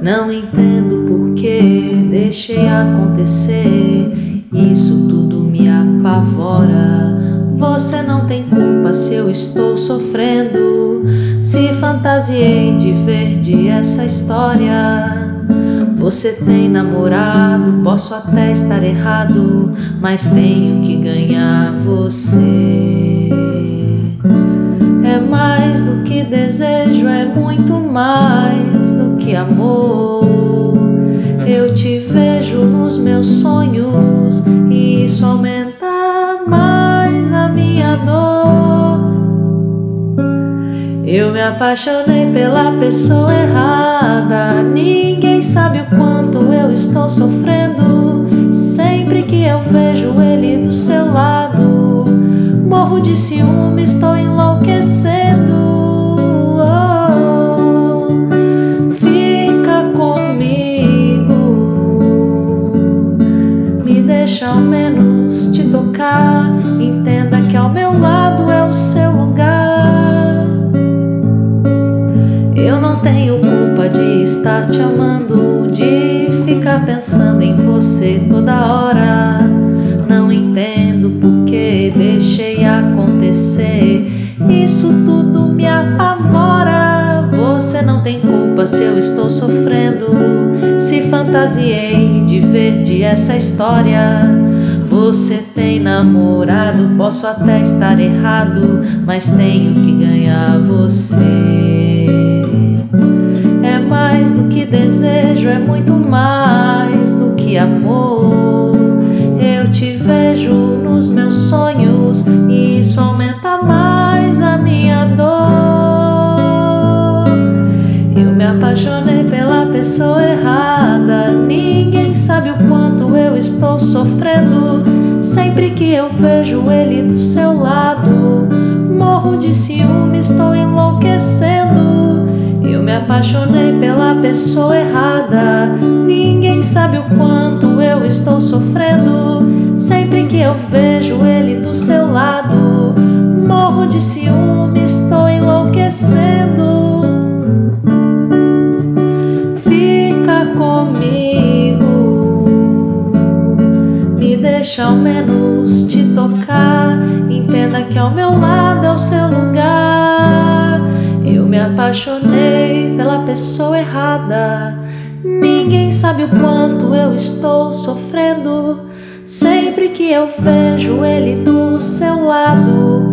Speaker 3: Não entendo por que deixei acontecer, isso tudo me apavora. Você não tem culpa se eu estou sofrendo, se fantasiei de verde essa história. Você tem namorado, posso até estar errado, mas tenho que ganhar você. É mais do que desejo, é muito mais do que amor. Eu te vejo nos meus sonhos e isso aumenta mais a minha dor. Eu me apaixonei pela pessoa errada. Ninguém sabe o quanto eu estou sofrendo. Sempre que eu vejo ele do seu lado, morro de ciúme, estou enlouquecendo. Oh, fica comigo, me deixa ao menos te tocar. Entenda que ao meu lado estar te amando, de ficar pensando em você toda hora. Não entendo por que deixei acontecer. Isso tudo me apavora. Você não tem culpa se eu estou sofrendo. Se fantasiei de verde essa história. Você tem namorado, posso até estar errado, mas tenho que ganhar você. Do que desejo, é muito mais do que amor. Eu te vejo nos meus sonhos e isso aumenta mais a minha dor. Eu me apaixonei pela pessoa errada. Ninguém sabe o quanto eu estou sofrendo. Sempre que eu vejo ele do seu lado, morro de ciúme, estou enlouquecendo. Me apaixonei pela pessoa errada. Ninguém sabe o quanto eu estou sofrendo. Sempre que eu vejo ele do seu lado, morro de ciúme, estou enlouquecendo. Fica comigo, me deixa ao menos te tocar. Entenda que ao meu lado é o seu lugar. Apaixonei pela pessoa errada. Ninguém sabe o quanto eu estou sofrendo. Sempre que eu vejo ele do seu lado,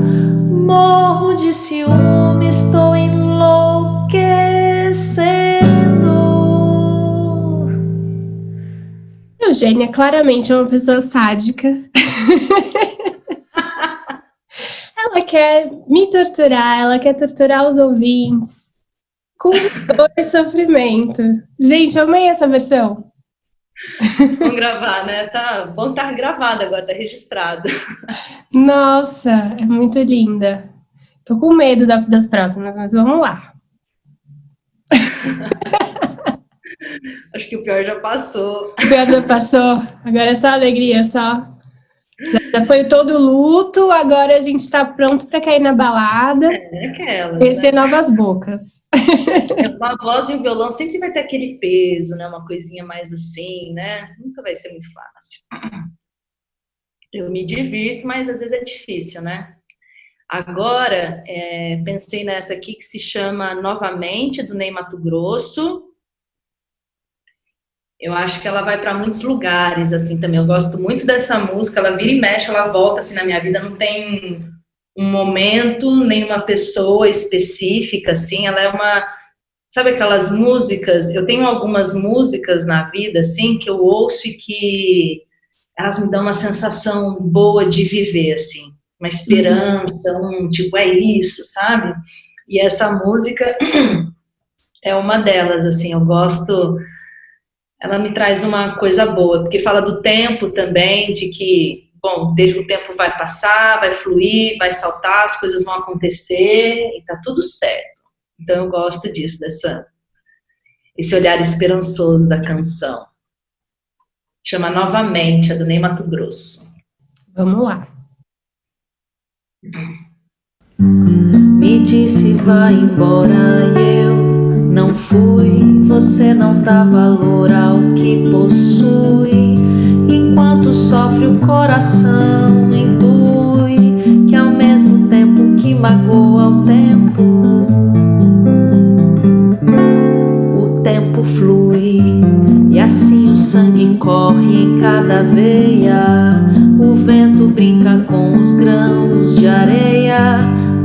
Speaker 3: morro de ciúme, estou enlouquecendo.
Speaker 1: Eugênia claramente é uma pessoa sádica. ela quer me torturar, ela quer torturar os ouvintes com dor e sofrimento. Gente, eu amei essa versão.
Speaker 2: Vamos gravar, né? Tá bom estar tá gravado agora, tá registrado.
Speaker 1: Nossa, é muito linda. Tô com medo das próximas, mas vamos lá.
Speaker 2: Acho que o pior já passou.
Speaker 1: O pior já passou. Agora é só alegria, só. Já foi todo luto, agora a gente está pronto para cair na balada.
Speaker 2: É aquela.
Speaker 1: Conhecer né? novas bocas.
Speaker 2: A voz e o violão sempre vai ter aquele peso, né? Uma coisinha mais assim, né? Nunca vai ser muito fácil. Eu me divirto, mas às vezes é difícil, né? Agora, é, pensei nessa aqui que se chama Novamente, do Ney Mato Grosso. Eu acho que ela vai para muitos lugares, assim, também. Eu gosto muito dessa música, ela vira e mexe, ela volta, assim, na minha vida. Não tem um momento, nem uma pessoa específica, assim. Ela é uma... Sabe aquelas músicas? Eu tenho algumas músicas na vida, assim, que eu ouço e que elas me dão uma sensação boa de viver, assim. Uma esperança, um tipo, é isso, sabe? E essa música é uma delas, assim. Eu gosto ela me traz uma coisa boa, porque fala do tempo também, de que, bom, desde o tempo vai passar, vai fluir, vai saltar, as coisas vão acontecer e tá tudo certo. Então eu gosto disso, dessa esse olhar esperançoso da canção. Chama Novamente, a do Ney Mato Grosso.
Speaker 1: Vamos lá.
Speaker 3: Me disse vai embora e eu não fui. Você não dá valor ao que possui. Enquanto sofre o coração, intui que ao mesmo tempo que magoa o tempo, o tempo flui e assim o sangue corre em cada veia. O vento brinca com os grãos de areia,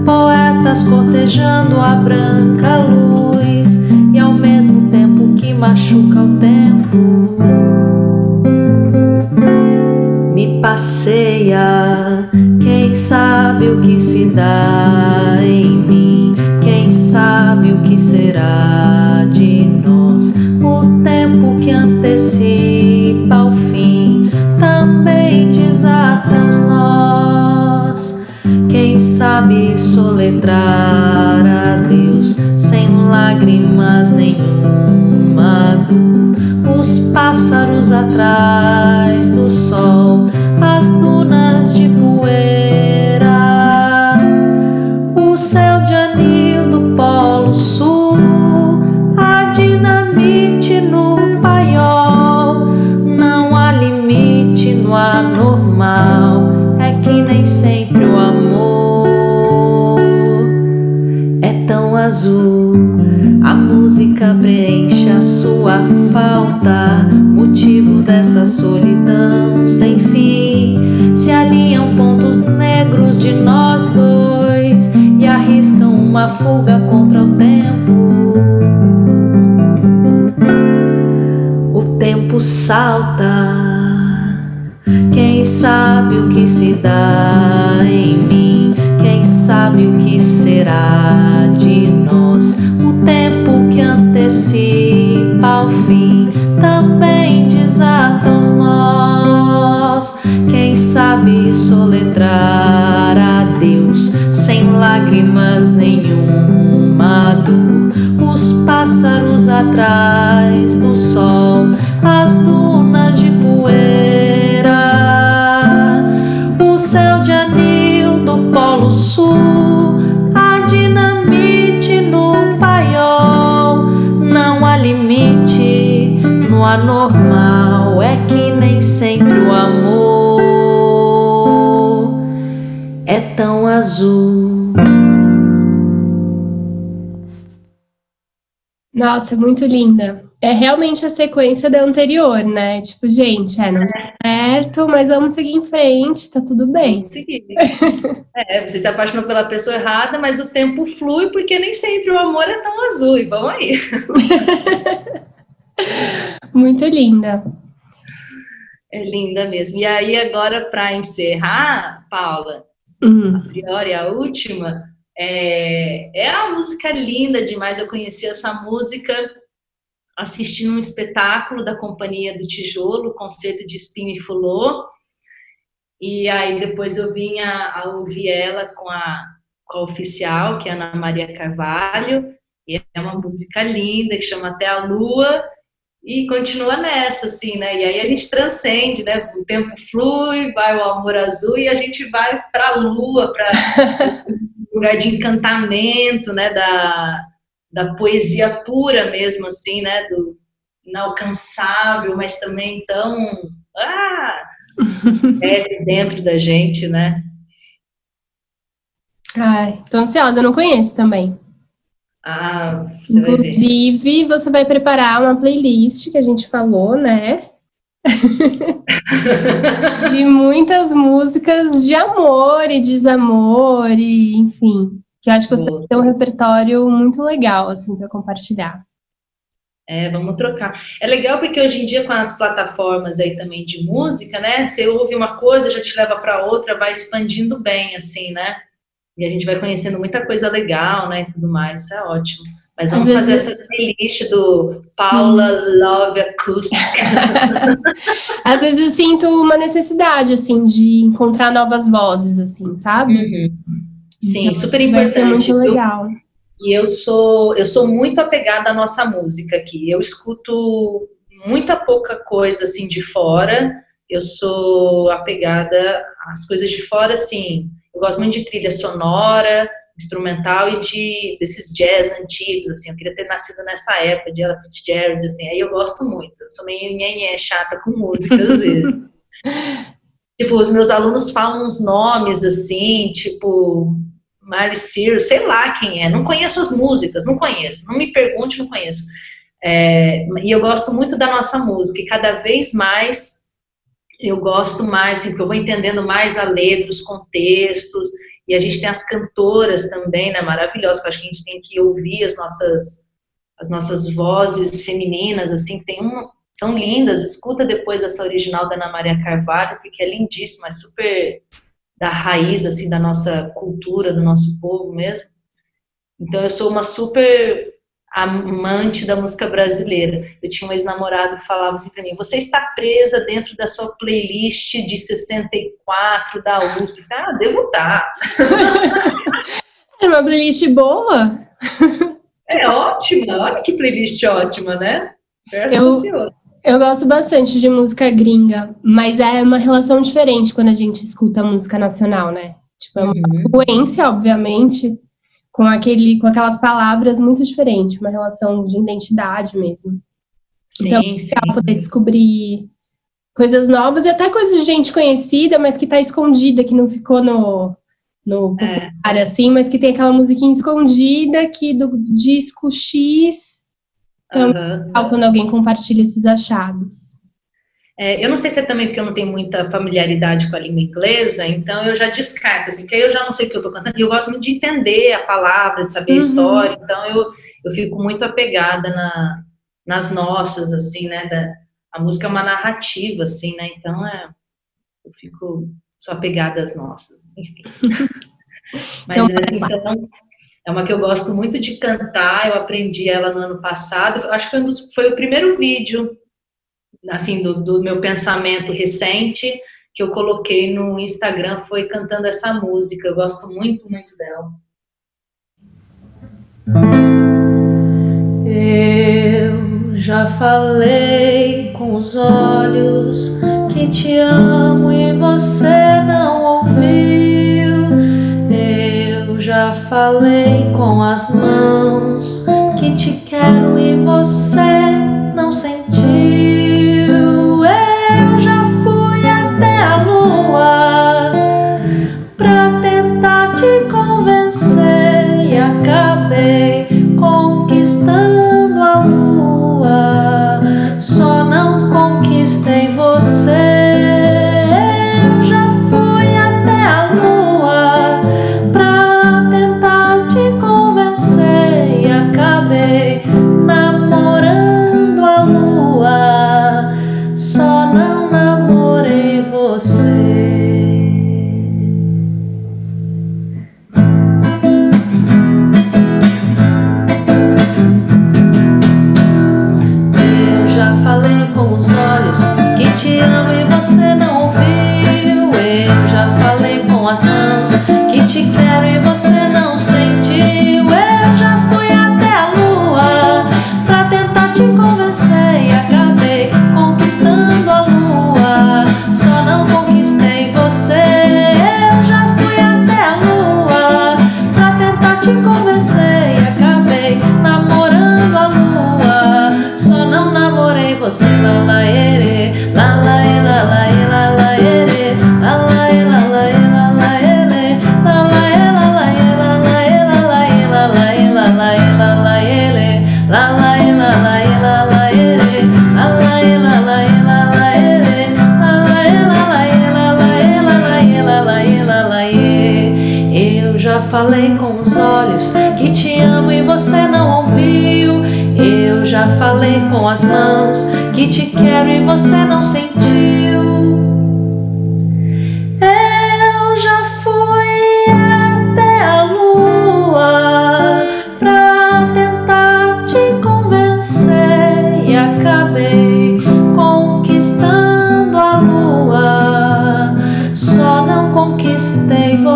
Speaker 3: poetas cortejando a branca luz, machuca o tempo, me passeia. Quem sabe o que se dá em mim? Quem sabe o que será de nós? O tempo que antecipa o fim também desata os nós. Quem sabe soletrar a Deus sem lágrimas nenhuma. Os pássaros atrás do sol, as dunas de poeira, o céu de anil do Polo Sul, a dinamite no paiol. Não há limite no anormal, é que nem sempre o amor é tão azul. A música preenche a sua falta, motivo dessa solidão sem fim. Se alinham pontos negros de nós dois e arriscam uma fuga contra o tempo. O tempo salta. Quem sabe o que se dá em mim? Quem sabe o que será de nós? O tempo que antecipa o fim também desata os nós. Quem sabe soletrar a Deus sem lágrimas nenhuma dor? Os pássaros atrás do sol, as azul.
Speaker 1: Nossa, muito linda. É realmente a sequência da anterior, né? Tipo, gente, é, não deu certo, mas vamos seguir em frente, tá tudo bem.
Speaker 2: Vamos seguir. é, você se apaixonou pela pessoa errada, mas o tempo flui porque nem sempre o amor é tão azul. E vamos aí.
Speaker 1: Muito linda.
Speaker 2: É linda mesmo. E aí, agora, para encerrar, Paula,
Speaker 1: Hum,
Speaker 2: a priori, a última, é, é uma música linda demais. Eu conheci essa música assistindo um espetáculo da Companhia do Tijolo, Concerto de Espinho e Fulô. E aí depois eu vim a, a ouvir ela com a, com a oficial, que é Ana Maria Carvalho. E é uma música linda, que chama Até a Lua. E continua nessa, assim, né? E aí a gente transcende, né? O tempo flui, vai o amor azul e a gente vai para a lua, para lugar de encantamento, né? Da, da poesia pura mesmo, assim, né? Do inalcançável, mas também tão ah, é dentro da gente, né?
Speaker 1: Ai, tô ansiosa, eu não conheço também.
Speaker 2: Ah, você vai.
Speaker 1: Inclusive, você vai preparar uma playlist que a gente falou, né? de muitas músicas de amor e desamor, e enfim. Que eu acho que você
Speaker 2: Boa.
Speaker 1: tem um repertório muito legal, assim, para compartilhar.
Speaker 2: É, vamos trocar. É legal porque hoje em dia com as plataformas aí também de música, né? Você ouve uma coisa, já te leva para outra, vai expandindo bem, assim, né? E a gente vai conhecendo muita coisa legal, né? E tudo mais. Isso é ótimo. Mas vamos fazer essa playlist do Paula Sim. Love Acústica.
Speaker 1: Às vezes eu sinto uma necessidade, assim, de encontrar novas vozes, assim, sabe? Uhum.
Speaker 2: Sim, então, super importante. Vai ser
Speaker 1: muito legal. Eu,
Speaker 2: e eu sou, eu sou muito apegada à nossa música aqui. Eu escuto muita pouca coisa, assim, de fora. Eu sou apegada às coisas de fora, assim. Eu gosto muito de trilha sonora, instrumental e de desses jazz antigos, assim, eu queria ter nascido nessa época de Ella Fitzgerald, assim, aí eu gosto muito, eu sou meio nhenhé, chata com música às vezes. tipo, os meus alunos falam uns nomes, assim, tipo, Miley Cyrus, sei lá quem é, não conheço as músicas, não conheço, não me pergunte, não conheço. É, e eu gosto muito da nossa música, e cada vez mais eu gosto mais, assim, porque eu vou entendendo mais a letra, os contextos, e a gente tem as cantoras também, né, maravilhosas, que eu acho que a gente tem que ouvir as nossas, as nossas vozes femininas, assim, tem um, são lindas, escuta depois essa original da Ana Maria Carvalho, porque é lindíssima, é super da raiz, assim, da nossa cultura, do nosso povo mesmo. Então, eu sou uma super amante da música brasileira. Eu tinha um ex-namorado que falava assim para mim: você está presa dentro da sua playlist de 64 da USP. Eu falei, ah, devo estar.
Speaker 1: É uma playlist boa.
Speaker 2: É ótima, olha que playlist ótima, né?
Speaker 1: Eu, eu gosto bastante de música gringa, mas é uma relação diferente quando a gente escuta música nacional, né? Tipo, é uma uhum. influência, obviamente, com, aquele, com aquelas palavras muito diferentes, uma relação de identidade mesmo. Sim, então, é sim. poder descobrir coisas novas e até coisas de gente conhecida, mas que está escondida, que não ficou no, no popular, é. assim, mas que tem aquela musiquinha escondida que do disco X. Então, uhum. quando alguém compartilha esses achados.
Speaker 2: É, eu não sei se é também porque eu não tenho muita familiaridade com a língua inglesa, então eu já descarto, assim, que aí eu já não sei o que eu estou cantando, e eu gosto muito de entender a palavra, de saber uhum. a história, então eu, eu fico muito apegada na, nas nossas, assim, né, da, a música é uma narrativa, assim, né, então é, eu fico, sou apegada às nossas, enfim. Mas, então, assim, então, é uma que eu gosto muito de cantar, eu aprendi ela no ano passado, acho que foi, um dos, foi o primeiro vídeo assim, do, do meu pensamento recente que eu coloquei no Instagram foi cantando essa música. Eu gosto muito, muito dela.
Speaker 3: Eu já falei com os olhos que te amo e você não ouviu. Eu já falei com as mãos que te quero e você não sentiu. Falei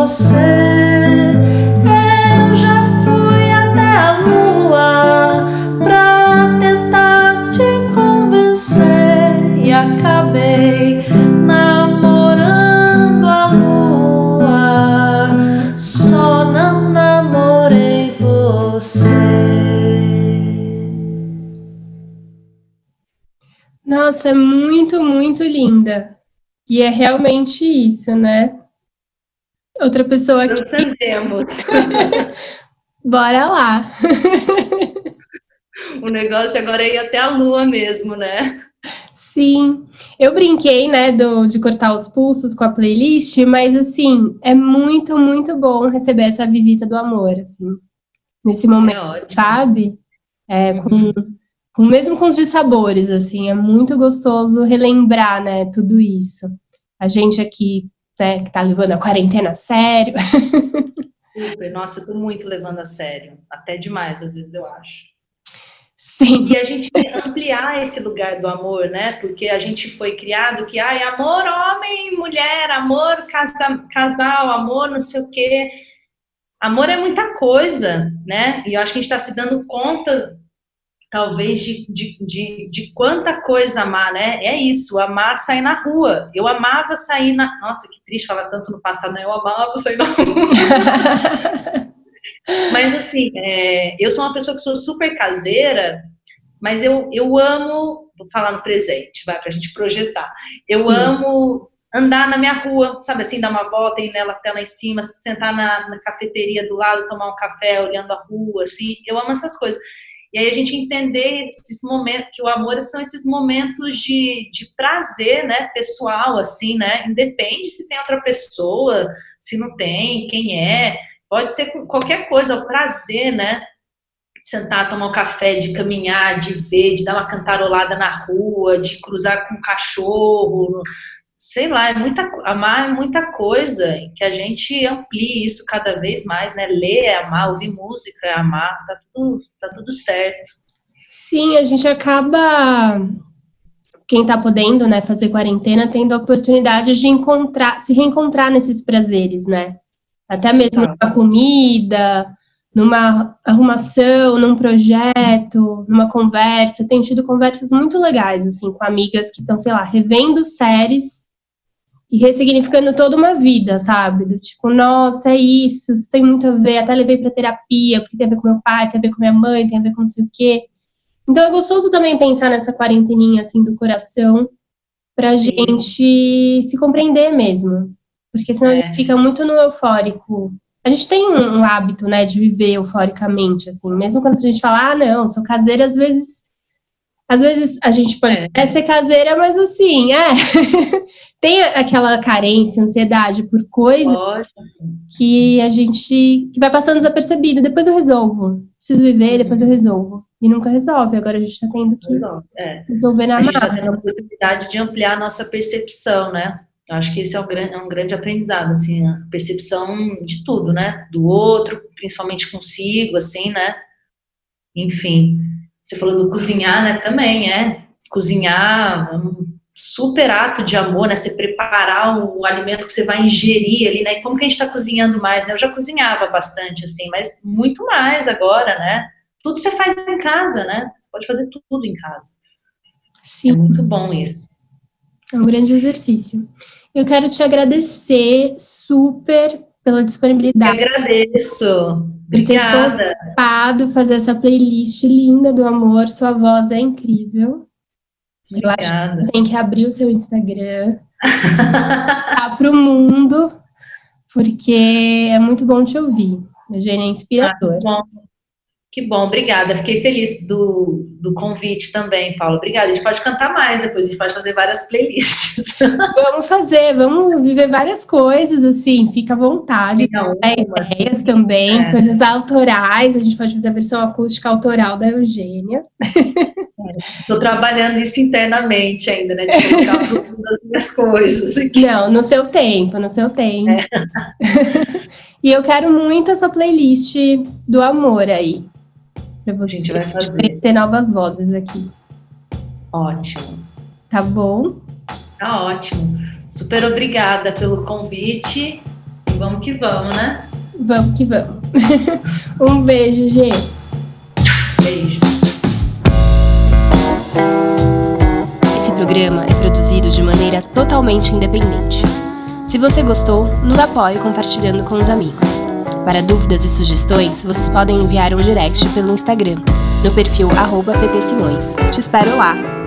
Speaker 3: você. Eu já fui até a lua pra tentar te convencer e acabei namorando a lua, só não namorei você.
Speaker 1: Nossa, é muito, muito linda. E é realmente isso, né? Outra pessoa que.
Speaker 2: Transcendemos.
Speaker 1: Bora lá.
Speaker 2: o negócio agora é ir até a lua mesmo, né?
Speaker 1: Sim, eu brinquei, né, do, de cortar os pulsos com a playlist, mas assim, é muito, muito bom receber essa visita do amor, assim, nesse momento, é sabe? É, com, uhum com, mesmo com os dissabores, assim, é muito gostoso relembrar, né, tudo isso. A gente aqui, né, que tá levando a quarentena a sério.
Speaker 2: Super, nossa, eu tô muito levando a sério, até demais, às vezes eu acho.
Speaker 1: Sim.
Speaker 2: E a gente ampliar esse lugar do amor, né? Porque a gente foi criado que, ai, amor homem, mulher, amor casa, casal, amor não sei o quê. Amor é muita coisa, né? E eu acho que a gente está se dando conta talvez de, de, de, de, quanta coisa amar, né? É isso, amar sair na rua. Eu amava sair na. Nossa, que triste falar tanto no passado, né? Eu amava sair na rua. mas assim, é, eu sou uma pessoa que sou super caseira, mas eu, eu amo, vou falar no presente, vai, pra gente projetar. Eu Sim. amo andar na minha rua, sabe assim, dar uma volta, ir nela até lá em cima, sentar na, na cafeteria do lado, tomar um café, olhando a rua, assim. Eu amo essas coisas. E aí a gente entender esses momentos, que o amor são esses momentos de, de prazer, né, pessoal, assim, né, independe se tem outra pessoa, se não tem, quem é, pode ser qualquer coisa, o prazer, né, sentar, tomar um café, de caminhar, de ver, de dar uma cantarolada na rua, de cruzar com um cachorro, sei lá, é muita, amar é muita coisa, que a gente amplie isso cada vez mais, né? Ler é amar, ouvir música é amar, tá tudo, tá tudo certo.
Speaker 1: Sim, a gente acaba, quem tá podendo, né, fazer quarentena, tendo a oportunidade de encontrar, se reencontrar nesses prazeres, né? Até mesmo tá. numa comida, numa arrumação, num projeto, numa conversa. Tenho tido conversas muito legais, assim, com amigas que estão, sei lá, revendo séries e ressignificando toda uma vida, sabe? Do tipo, nossa, é isso, isso tem muito a ver. Até levei para terapia, porque tem a ver com meu pai, tem a ver com minha mãe, tem a ver com não sei o quê. Então é gostoso também pensar nessa quarenteninha assim do coração pra Sim. gente se compreender mesmo. Porque senão é. a gente fica muito no eufórico. A gente tem um, um, hábito, né, de viver euforicamente, assim. Mesmo quando a gente fala, ah, não, sou caseira, às vezes às vezes a gente pode é. ser caseira, mas assim, é. tem aquela carência, ansiedade por coisa que a gente que vai passando desapercebido. Depois eu resolvo. Preciso viver, depois eu resolvo. E nunca resolve. Agora a gente está tendo que é. resolver na
Speaker 2: A gente está tendo a oportunidade de ampliar a nossa percepção, né? Acho que esse é um grande, é um grande aprendizado, assim, a percepção de tudo, né? Do outro, principalmente consigo, assim, né? Enfim. Você falou do cozinhar, né? Também é. Cozinhar é um super ato de amor, né? Você preparar o alimento que você vai ingerir ali, né? E como que a gente está cozinhando mais, né? Eu já cozinhava bastante, assim, mas muito mais agora, né? Tudo você faz em casa, né? Você pode fazer tudo em casa. Sim. É muito bom isso.
Speaker 1: É um grande exercício. Eu quero te agradecer super pela disponibilidade.
Speaker 2: Eu agradeço. Obrigada.
Speaker 1: Por ter topado fazer essa playlist linda do amor. Sua voz é incrível. Obrigada. Eu acho que tem que abrir o seu Instagram para o mundo, porque é muito bom te ouvir. Eugênia é inspiradora. Ah,
Speaker 2: que bom, obrigada. Fiquei feliz do, do convite também, Paulo. Obrigada. A gente pode cantar mais depois, a gente pode fazer várias playlists.
Speaker 1: Vamos fazer, vamos viver várias coisas, assim, fica à vontade. Não, ideias também, é. coisas autorais, a gente pode fazer a versão acústica autoral da Eugênia.
Speaker 2: Estou trabalhando isso internamente ainda, né? De colocar as minhas coisas. Aqui.
Speaker 1: Não, no seu tempo, no seu tempo. É. e eu quero muito essa playlist do amor aí para você. A gente vai fazer. Ter novas vozes aqui.
Speaker 2: Ótimo.
Speaker 1: Tá bom?
Speaker 2: Tá ótimo. Super obrigada pelo convite. E vamos que vamos, né?
Speaker 1: Vamos que vamos. um beijo, Gê.
Speaker 2: Beijo.
Speaker 1: Esse programa é produzido de maneira totalmente independente. Se você gostou, nos apoie compartilhando com os amigos. Para dúvidas e sugestões, vocês podem enviar um direct pelo Instagram, no perfil @ptsimões. Te espero lá!